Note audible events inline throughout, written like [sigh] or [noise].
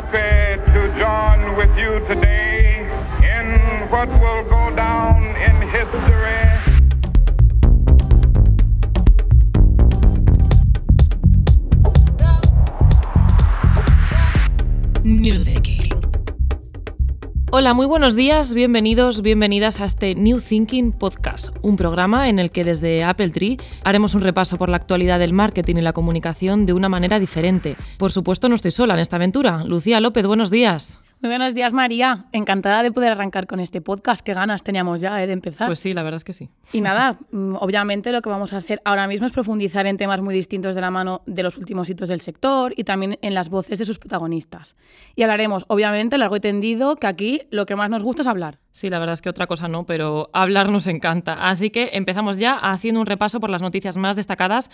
happy to join with you today in what will go down in history. New Thinking. Hola, muy buenos días, bienvenidos, bienvenidas a este New Thinking Podcast, un programa en el que desde Apple Tree haremos un repaso por la actualidad del marketing y la comunicación de una manera diferente. Por supuesto, no estoy sola en esta aventura. Lucía López, buenos días. Muy buenos días, María. Encantada de poder arrancar con este podcast. Qué ganas teníamos ya eh, de empezar. Pues sí, la verdad es que sí. Y nada, mm, obviamente lo que vamos a hacer ahora mismo es profundizar en temas muy distintos de la mano de los últimos hitos del sector y también en las voces de sus protagonistas. Y hablaremos, obviamente, largo y tendido, que aquí lo que más nos gusta es hablar. Sí, la verdad es que otra cosa no, pero hablar nos encanta. Así que empezamos ya haciendo un repaso por las noticias más destacadas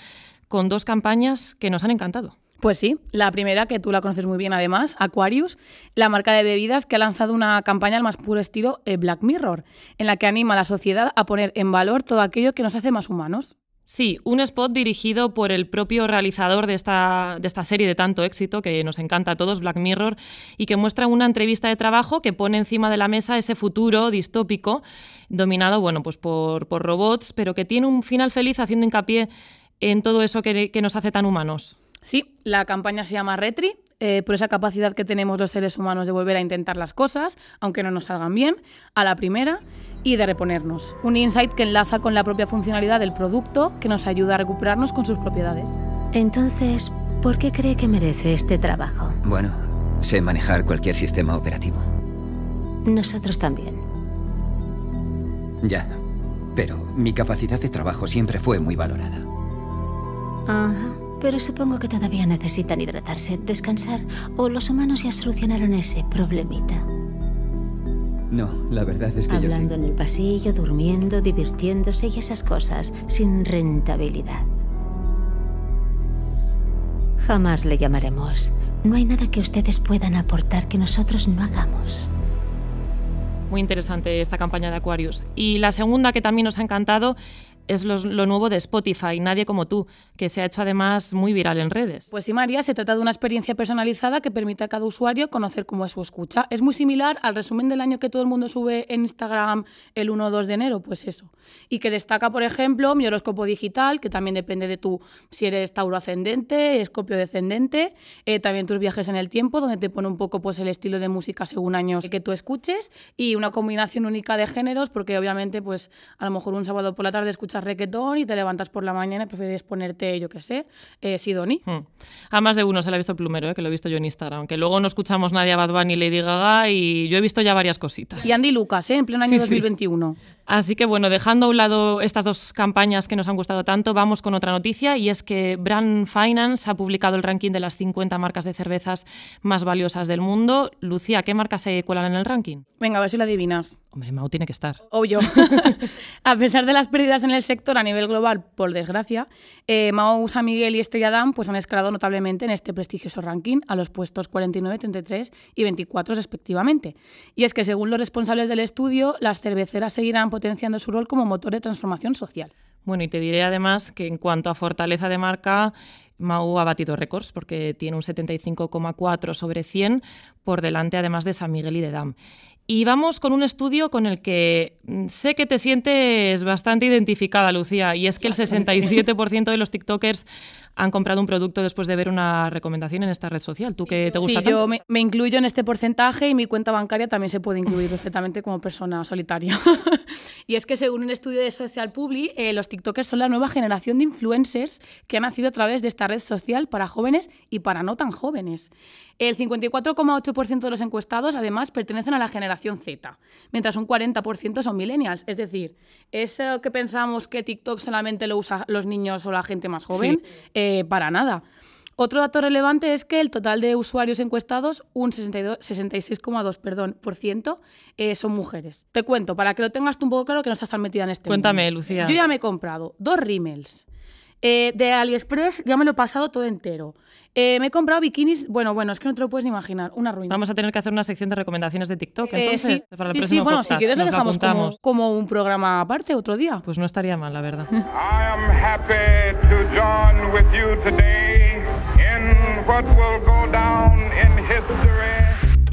con dos campañas que nos han encantado. Pues sí, la primera, que tú la conoces muy bien además, Aquarius, la marca de bebidas que ha lanzado una campaña al más puro estilo eh, Black Mirror, en la que anima a la sociedad a poner en valor todo aquello que nos hace más humanos. Sí, un spot dirigido por el propio realizador de esta, de esta serie de tanto éxito que nos encanta a todos, Black Mirror, y que muestra una entrevista de trabajo que pone encima de la mesa ese futuro distópico dominado bueno, pues por, por robots, pero que tiene un final feliz haciendo hincapié en todo eso que, que nos hace tan humanos. Sí, la campaña se llama Retri, eh, por esa capacidad que tenemos los seres humanos de volver a intentar las cosas, aunque no nos salgan bien, a la primera, y de reponernos. Un insight que enlaza con la propia funcionalidad del producto, que nos ayuda a recuperarnos con sus propiedades. Entonces, ¿por qué cree que merece este trabajo? Bueno, sé manejar cualquier sistema operativo. Nosotros también. Ya, pero mi capacidad de trabajo siempre fue muy valorada. Ajá. Pero supongo que todavía necesitan hidratarse, descansar, o los humanos ya solucionaron ese problemita. No, la verdad es que Hablando yo en el pasillo, durmiendo, divirtiéndose y esas cosas, sin rentabilidad. Jamás le llamaremos. No hay nada que ustedes puedan aportar que nosotros no hagamos. Muy interesante esta campaña de Aquarius. Y la segunda que también nos ha encantado es lo, lo, nuevo de Spotify, Nadie como tú, que se ha hecho además muy viral en redes. Pues sí, María, se trata de una experiencia personalizada que permite a cada usuario conocer cómo es su escucha. Es muy similar al resumen del año que todo el mundo sube en Instagram el 1 o 2 de enero, pues eso. Y que destaca, por ejemplo, mi horóscopo digital, que también depende de tú, si eres Tauro ascendente, Escorpio descendente, eh, también tus viajes en el tiempo, donde te pone un poco pues, el estilo de música según años que tú escuches, y una combinación única de géneros, porque obviamente, pues a lo mejor un sábado por la tarde escuchas reggaetón y te levantas por la mañana y prefieres ponerte, yo qué sé, eh, Sidoni. Hmm. A más de uno se le ha visto el plumero, eh, que lo he visto yo en Instagram, aunque luego no escuchamos nadie a Bad Bunny y Lady Gaga y yo he visto ya varias cositas. Y Andy Lucas, ¿eh? en pleno año Sí, sí. 2021. Así que bueno, dejando a un lado estas dos campañas que nos han gustado tanto, vamos con otra noticia y es que Brand Finance ha publicado el ranking de las 50 marcas de cervezas más valiosas del mundo. Lucía, ¿qué marcas se cuelan en el ranking? Venga, a ver si lo adivinas. Hombre, Mau tiene que estar. Obvio. [laughs] a pesar de las pérdidas en el sector a nivel global, por desgracia, eh, Mau, San Miguel y Estrella Damm pues, han escalado notablemente en este prestigioso ranking a los puestos 49, 33 y 24 respectivamente. Y es que según los responsables del estudio, las cerveceras seguirán potenciando su rol como motor de transformación social. Bueno, y te diré además que en cuanto a fortaleza de marca, Mau ha batido récords porque tiene un 75,4 sobre 100 por delante además de San Miguel y de Dam. Y vamos con un estudio con el que sé que te sientes bastante identificada, Lucía, y es que el 67% de los TikTokers han comprado un producto después de ver una recomendación en esta red social. ¿Tú sí, que te gusta sí, tanto? yo me, me, incluyo en este porcentaje y mi cuenta bancaria también se puede incluir perfectamente como persona solitaria. [laughs] y es que según un estudio de Social Publi, eh, los TikTokers son la nueva generación de influencers que han nacido a través de esta red social para jóvenes y para no tan jóvenes. El 54,8% de los encuestados, además, pertenecen a la generación Z, mientras un 40% son millennials. Es decir, eso que pensamos que TikTok solamente lo usan los niños o la gente más joven, sí. eh, para nada. Otro dato relevante es que el total de usuarios encuestados, un 66,2% perdón, por ciento, eh, son mujeres. Te cuento, para que lo tengas tú un poco claro que no estás tan metida en este Cuéntame, mundo. Lucía. Yo ya me he comprado dos rímels. Eh, de AliExpress ya me lo he pasado todo entero. Eh, me he comprado bikinis, bueno, bueno, es que no te lo puedes ni imaginar, una ruina. Vamos a tener que hacer una sección de recomendaciones de TikTok, entonces, sí, para el sí, próximo sí, bueno, podcast. si quieres lo Nos dejamos como, como, un programa aparte otro día. Pues no estaría mal, la verdad. I am happy to join with you today in what will go down in history.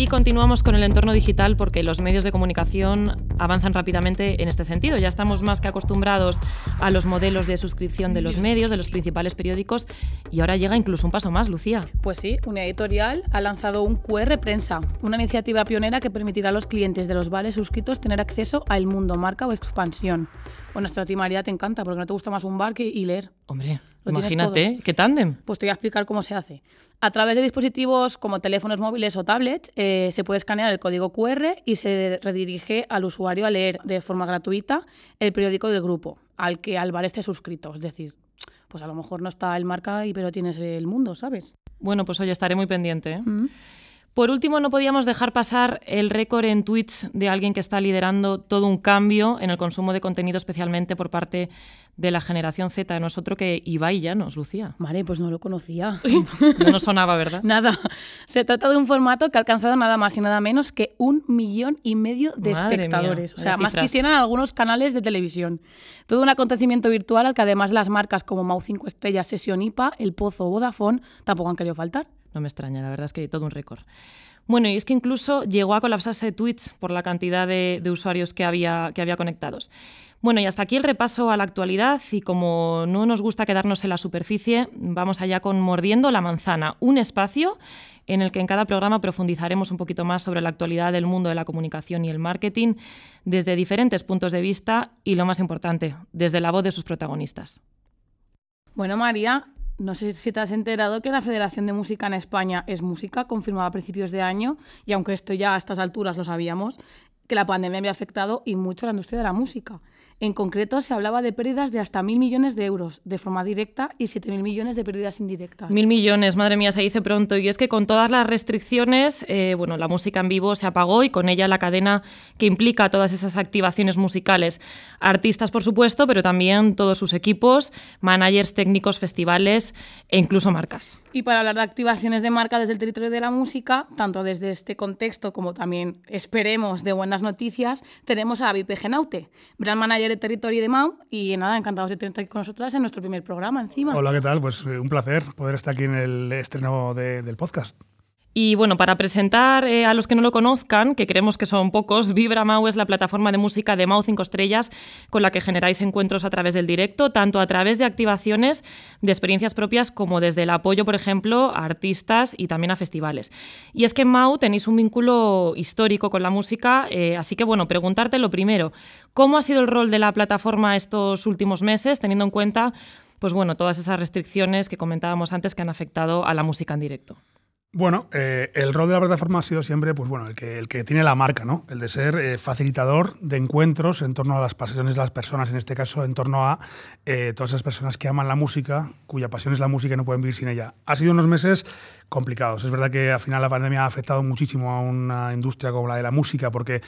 Y continuamos con el entorno digital porque los medios de comunicación avanzan rápidamente en este sentido. Ya estamos más que acostumbrados a los modelos de suscripción de los medios, de los principales periódicos, y ahora llega incluso un paso más, Lucía. Pues sí, una editorial ha lanzado un QR Prensa, una iniciativa pionera que permitirá a los clientes de los bares suscritos tener acceso al mundo marca o expansión. Bueno, esto a ti, María, te encanta, porque no te gusta más un bar que y leer. Hombre, Lo imagínate, qué tándem. Pues te voy a explicar cómo se hace. A través de dispositivos como teléfonos móviles o tablets, eh, se puede escanear el código QR y se redirige al usuario a leer de forma gratuita el periódico del grupo, al que al bar esté suscrito. Es decir, pues a lo mejor no está el marca, pero tienes el mundo, ¿sabes? Bueno, pues oye, estaré muy pendiente. ¿eh? Mm. Por último, no podíamos dejar pasar el récord en Twitch de alguien que está liderando todo un cambio en el consumo de contenido, especialmente por parte de la generación Z. No es otro que Ibai Llanos, Lucía. Vale, pues no lo conocía. [laughs] No nos sonaba, ¿verdad? [laughs] Nada. Se trata de un formato que ha alcanzado nada más y nada menos que un millón y medio de Madre mía, espectadores. o sea, más que hicieran algunos canales de televisión. Todo un acontecimiento virtual al que además las marcas como Mau 5 Estrellas, Sesión IPA, El Pozo o Vodafone tampoco han querido faltar. No me extraña, la verdad es que todo un récord. Bueno, y es que incluso llegó a colapsarse Twitch por la cantidad de, usuarios que había, que había conectados. Bueno, y hasta aquí el repaso a la actualidad y como no nos gusta quedarnos en la superficie, vamos allá con Mordiendo la Manzana, un espacio en el que en cada programa profundizaremos un poquito más sobre la actualidad del mundo de la comunicación y el marketing desde diferentes puntos de vista y, lo más importante, desde la voz de sus protagonistas. Bueno, María, no sé si te has enterado que la Federación de Música en España es música, confirmada a principios de año, y aunque esto ya a estas alturas lo sabíamos, que la pandemia había afectado y mucho a la industria de la música. En concreto, se hablaba de pérdidas de hasta mil millones de euros de forma directa y 7.000 millones de pérdidas indirectas. Mil millones, madre mía, se dice pronto. Y es que con todas las restricciones, eh, bueno, la música en vivo se apagó y con ella la cadena que implica todas esas activaciones musicales. Artistas, por supuesto, pero también todos sus equipos, managers, técnicos, festivales e incluso marcas. Y para hablar de activaciones de marca desde el territorio de la música, tanto desde este contexto como también esperemos de buenas noticias, tenemos a David Pegenaute, brand manager de territorio de MAU, y nada, encantados de tenerte aquí con nosotras en nuestro primer programa encima. Hola, ¿qué tal? Pues eh, un placer poder estar aquí en el estreno de- del podcast. Y bueno, para presentar eh, a los que no lo conozcan, que creemos que son pocos, Vibra Mau es la plataforma de música de Mau 5 Estrellas con la que generáis encuentros a través del directo, tanto a través de activaciones de experiencias propias como desde el apoyo, por ejemplo, a artistas y también a festivales. Y es que en Mau tenéis un vínculo histórico con la música, eh, así que bueno, preguntarte lo primero, ¿cómo ha sido el rol de la plataforma estos últimos meses, teniendo en cuenta pues bueno, todas esas restricciones que comentábamos antes que han afectado a la música en directo? Bueno, eh, el rol de la plataforma ha sido siempre pues, bueno, el, que, el que tiene la marca, ¿no? el de ser eh, facilitador de encuentros en torno a las pasiones de las personas, en este caso en torno a eh, todas esas personas que aman la música, cuya pasión es la música y no pueden vivir sin ella. Ha sido unos meses complicados. Es verdad que al final la pandemia ha afectado muchísimo a una industria como la de la música porque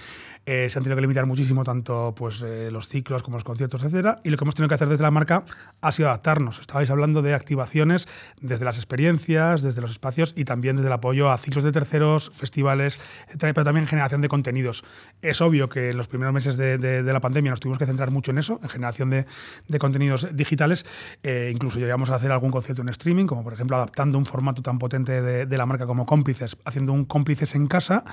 eh, se han tenido que limitar muchísimo tanto pues, eh, los ciclos como los conciertos, etcétera. Y lo que hemos tenido que hacer desde la marca ha sido adaptarnos. Estabais hablando de activaciones desde las experiencias, desde los espacios y también desde el apoyo a ciclos de terceros, festivales, pero también generación de contenidos. Es obvio que en los primeros meses de, la pandemia nos tuvimos que centrar mucho en eso, en generación de, contenidos digitales. Eh, incluso llegamos a hacer algún concierto en streaming, como por ejemplo adaptando un formato tan potente de la marca como cómplices, haciendo un cómplices en casa.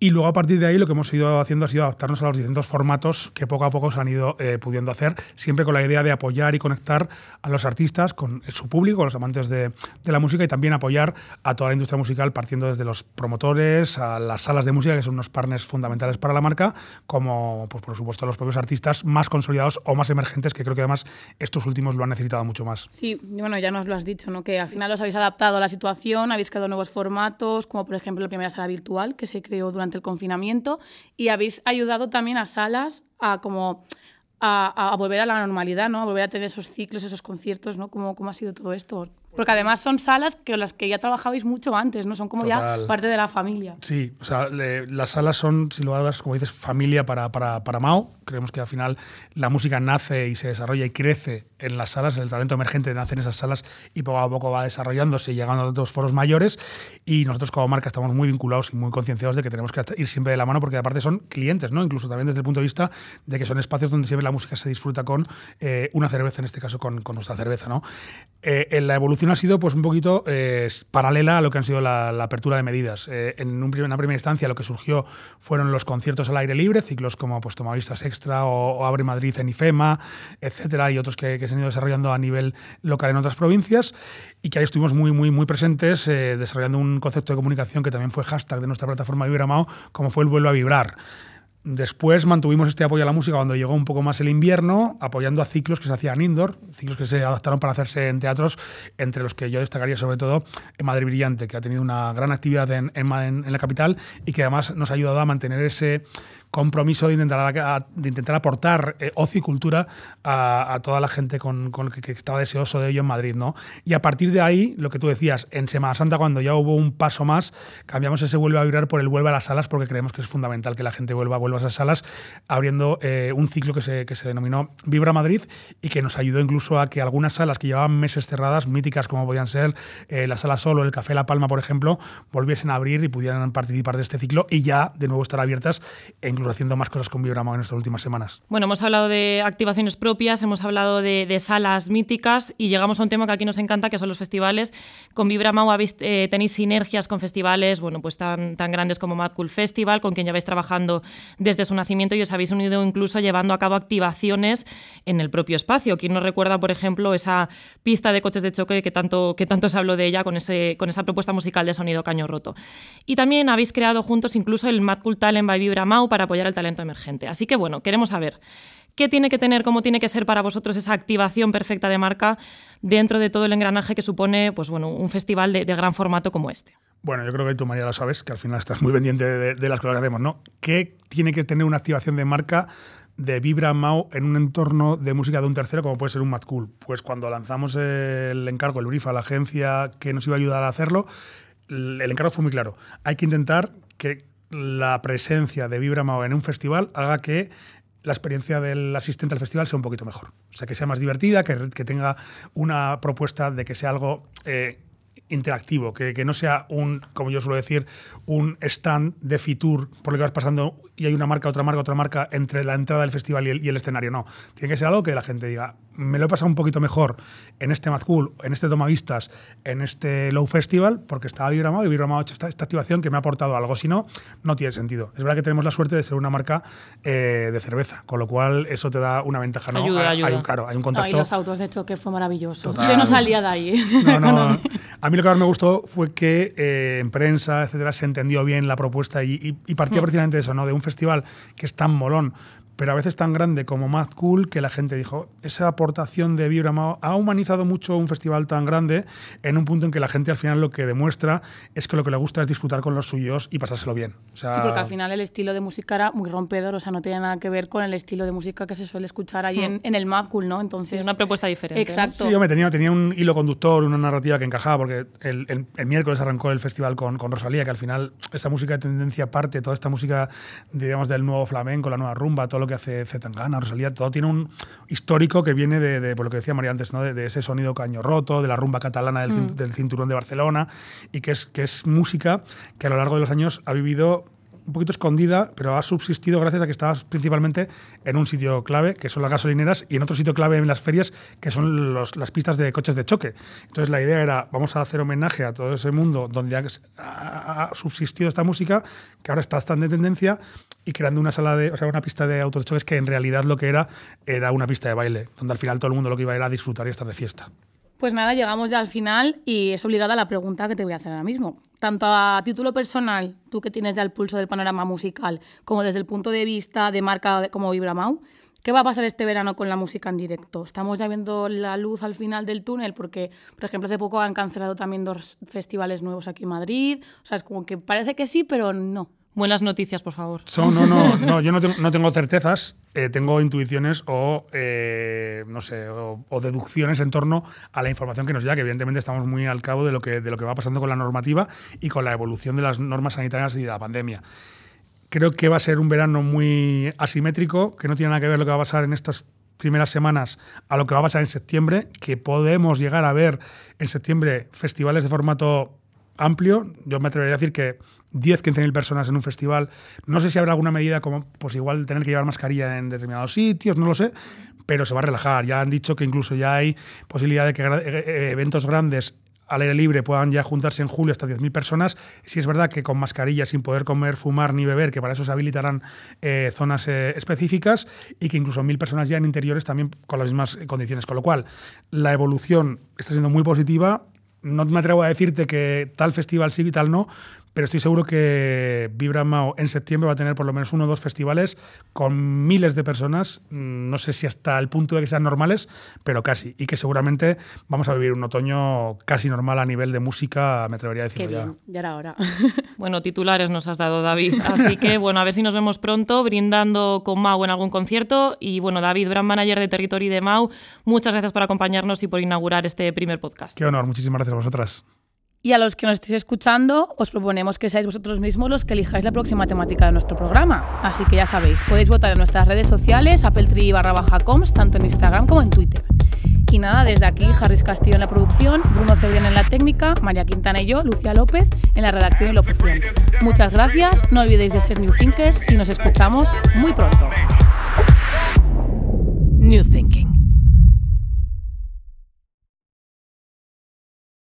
Y luego a partir de ahí lo que hemos ido haciendo ha sido adaptarnos a los distintos formatos que poco a poco se han ido eh, pudiendo hacer, siempre con la idea de apoyar y conectar a los artistas con su público, los amantes de, de la música y también apoyar a toda la industria musical partiendo desde los promotores, a las salas de música, que son unos partners fundamentales para la marca, como pues, por supuesto los propios artistas más consolidados o más emergentes, que creo que además estos últimos lo han necesitado mucho más. Sí, bueno, ya nos lo has dicho, ¿no? Que al final os habéis adaptado a la situación, habéis creado nuevos formatos, como por ejemplo la primera sala virtual que se creó durante el confinamiento, y habéis ayudado también a salas a como a, a volver a la normalidad, ¿no? A volver a tener esos ciclos, esos conciertos, ¿no? ¿Cómo, cómo ha sido todo esto? Porque además son salas con las que ya trabajabais mucho antes, ¿no? Son como Total. ya parte de la familia. Sí, o sea, le- las salas son, sin lugar a dudas, como dices, familia para, para, para Mao. Creemos que al final la música nace y se desarrolla y crece en las salas, el talento emergente nace en esas salas y poco a poco va desarrollándose y llegando a otros foros mayores. Y nosotros como marca estamos muy vinculados y muy concienciados de que tenemos que ir siempre de la mano porque aparte son clientes, ¿no? incluso también desde el punto de vista de que son espacios donde siempre la música se disfruta con eh, una cerveza, en este caso con, con nuestra cerveza. ¿no? Eh, la evolución ha sido pues un poquito eh, paralela a lo que han sido la, apertura de medidas. en una primera instancia lo que surgió fueron los conciertos al aire libre, ciclos como pues, Tomavistas Extra o, Abre Madrid en IFEMA, etcétera, y otros que, se han ido desarrollando a nivel local en otras provincias y que ahí estuvimos muy, muy, muy presentes desarrollando un concepto de comunicación que también fue hashtag de nuestra plataforma Vibramao, como fue el vuelo a vibrar. Después mantuvimos este apoyo a la música cuando llegó un poco más el invierno, apoyando a ciclos que se hacían indoor, ciclos que se adaptaron para hacerse en teatros, entre los que yo destacaría sobre todo en Madrid Brillante, que ha tenido una gran actividad en, en la capital y que además nos ha ayudado a mantener ese compromiso de intentar, de intentar aportar eh, ocio y cultura a, toda la gente con, con que, estaba deseoso de ello en Madrid. ¿no? Y a partir de ahí, lo que tú decías, en Semana Santa, cuando ya hubo un paso más, cambiamos ese vuelve a vibrar por el vuelve a las salas, porque creemos que es fundamental que la gente vuelva, vuelva a esas salas, abriendo eh, un ciclo que se, que se denominó Vibra Madrid y que nos ayudó incluso a que algunas salas que llevaban meses cerradas, míticas como podían ser eh, la Sala Solo, el Café La Palma, por ejemplo, volviesen a abrir y pudieran participar de este ciclo y ya de nuevo estar abiertas e haciendo más cosas con Vibramao en estas últimas semanas. Bueno, hemos hablado de activaciones propias, hemos hablado de, salas míticas y llegamos a un tema que aquí nos encanta, que son los festivales. Con habéis, eh, tenéis sinergias con festivales bueno, pues tan, tan grandes como Mad Cool Festival, con quien ya vais trabajando desde su nacimiento y os habéis unido incluso llevando a cabo activaciones en el propio espacio. ¿Quién nos recuerda, por ejemplo, esa pista de coches de choque que tanto, que tanto se habló de ella con, ese, con esa propuesta musical de sonido caño roto? Y también habéis creado juntos incluso el Mad Cool Talent by Vibramao para apoyar el talento emergente. Así que bueno, queremos saber qué tiene que tener, cómo tiene que ser para vosotros esa activación perfecta de marca dentro de todo el engranaje que supone pues, bueno, un festival de, gran formato como este. Bueno, yo creo que tú, María, lo sabes, que al final estás muy pendiente de, las cosas que hacemos, ¿no? ¿Qué tiene que tener una activación de marca de Vibra Mau en un entorno de música de un tercero, como puede ser un Mad Cool? Pues cuando lanzamos el encargo, el brief a la agencia que nos iba a ayudar a hacerlo, el encargo fue muy claro. Hay que intentar que la presencia de Vibra Mao en un festival haga que la experiencia del asistente al festival sea un poquito mejor. O sea, que sea más divertida, que, tenga una propuesta de que sea algo eh, interactivo, que, que, no sea un, como yo suelo decir, un stand de Fitur por el que vas pasando y hay una marca, otra marca, otra marca entre la entrada del festival y el, escenario. No, tiene que ser algo que la gente diga, me lo he pasado un poquito mejor en este Mad Cool, en este Tomavistas, en este Low Festival, porque estaba Vibramado y Vibramado ha hecho esta, activación que me ha aportado algo. Si no, no tiene sentido. Es verdad que tenemos la suerte de ser una marca eh, de cerveza, con lo cual eso te da una ventaja. ¿no? Ayuda, hay, ayuda. un, claro, hay un contacto. y los autos de choque fue maravilloso. Yo no salía de ahí. No, no, [laughs] a mí lo que más me gustó fue que eh, en prensa, etcétera, se entendió bien la propuesta y, y, partía mm. precisamente de eso, ¿no? De un festival que es tan molón, pero a veces tan grande como Mad Cool que la gente dijo, esa aportación de Vibra ha humanizado mucho un festival tan grande en un punto en que la gente al final lo que demuestra es que lo que le gusta es disfrutar con los suyos y pasárselo bien. sí, porque al final el estilo de música era muy rompedor, o sea, no tiene nada que ver con el estilo de música que se suele escuchar ahí en, hmm. el Mad Cool, ¿no? Entonces... una propuesta diferente. Exacto. Sí, yo me tenía, tenía un hilo conductor, una narrativa que encajaba, porque el, miércoles arrancó el festival con, con, Rosalía, que al final esta música de tendencia parte, toda esta música, digamos, del nuevo flamenco, la nueva rumba, todo lo que hace Zetangana, Rosalía, todo tiene un histórico que viene de, por lo que decía María antes, ¿no? de, ese sonido caño roto, de la rumba catalana mm. del, cinturón de Barcelona, y que es, que es música que a lo largo de los años ha vivido un poquito escondida, pero ha subsistido gracias a que estabas principalmente en un sitio clave, que son las gasolineras, y en otro sitio clave en las ferias, que son los, las pistas de coches de choque. Entonces la idea era, vamos a hacer homenaje a todo ese mundo donde ha, subsistido esta música, que ahora está tan de tendencia, y creando una sala de, o sea, una pista de autochoques que en realidad lo que era era una pista de baile, donde al final todo el mundo lo que iba era disfrutar y estar de fiesta. Pues nada, llegamos ya al final y es obligada la pregunta que te voy a hacer ahora mismo. Tanto a título personal, tú que tienes ya el pulso del panorama musical, como desde el punto de vista de marca como Vibramau, ¿qué va a pasar este verano con la música en directo? Estamos ya viendo la luz al final del túnel porque, por ejemplo, hace poco han cancelado también dos festivales nuevos aquí en Madrid. O sea, es como que parece que sí, pero no. Buenas noticias, por favor. no, no, [laughs] no, yo no tengo, no tengo certezas, eh, tengo intuiciones o, eh, no sé, o, deducciones en torno a la información que nos llega, que evidentemente estamos muy al cabo de lo, que, de lo que va pasando con la normativa y con la evolución de las normas sanitarias y de la pandemia. Creo que va a ser un verano muy asimétrico, que no tiene nada que ver lo que va a pasar en estas primeras semanas a lo que va a pasar en septiembre, que podemos llegar a ver en septiembre festivales de formato amplio. Yo me atrevería a decir que 10, 15 mil personas en un festival. No sé si habrá alguna medida como, pues igual tener que llevar mascarilla en determinados sitios, no lo sé, pero se va a relajar. Ya han dicho que incluso ya hay posibilidad de que eh, eh, eventos grandes al aire libre puedan ya juntarse en julio hasta 10.000 personas. Si es verdad que con mascarilla, sin poder comer, fumar ni beber, que para eso se habilitarán eh, zonas específicas y que incluso mil personas ya en interiores también con las mismas condiciones. Con lo cual, la evolución está siendo muy positiva no me atrevo a decirte que tal festival sí y tal no, pero estoy seguro que Vibra Mao en septiembre va a tener por lo menos uno o dos festivales con miles de personas, mm, no sé si hasta el punto de que sean normales, pero casi, y que seguramente vamos a vivir un otoño casi normal a nivel de música, me atrevería a decirlo Qué bien, ya era hora. [laughs] Bueno, titulares nos has dado, David, [laughs] así que bueno, a ver si nos vemos pronto brindando con Mau en algún concierto, y bueno, David, brand manager de Territory de Mau, muchas gracias por acompañarnos y por inaugurar este primer podcast. Qué honor, muchísimas gracias a vosotras. Y a los que nos estéis escuchando, os proponemos que seáis vosotros mismos los que elijáis la próxima temática de nuestro programa. Así que ya sabéis, podéis votar en nuestras redes sociales, appletree barra baja coms, tanto en Instagram como en Twitter. Y nada, desde aquí, Harris Castillo en la producción, Bruno Cebrián en la técnica, María Quintana y yo, Lucía López, en la redacción y locución. Muchas gracias, no olvidéis de ser New Thinkers y nos escuchamos muy pronto. New Thinking.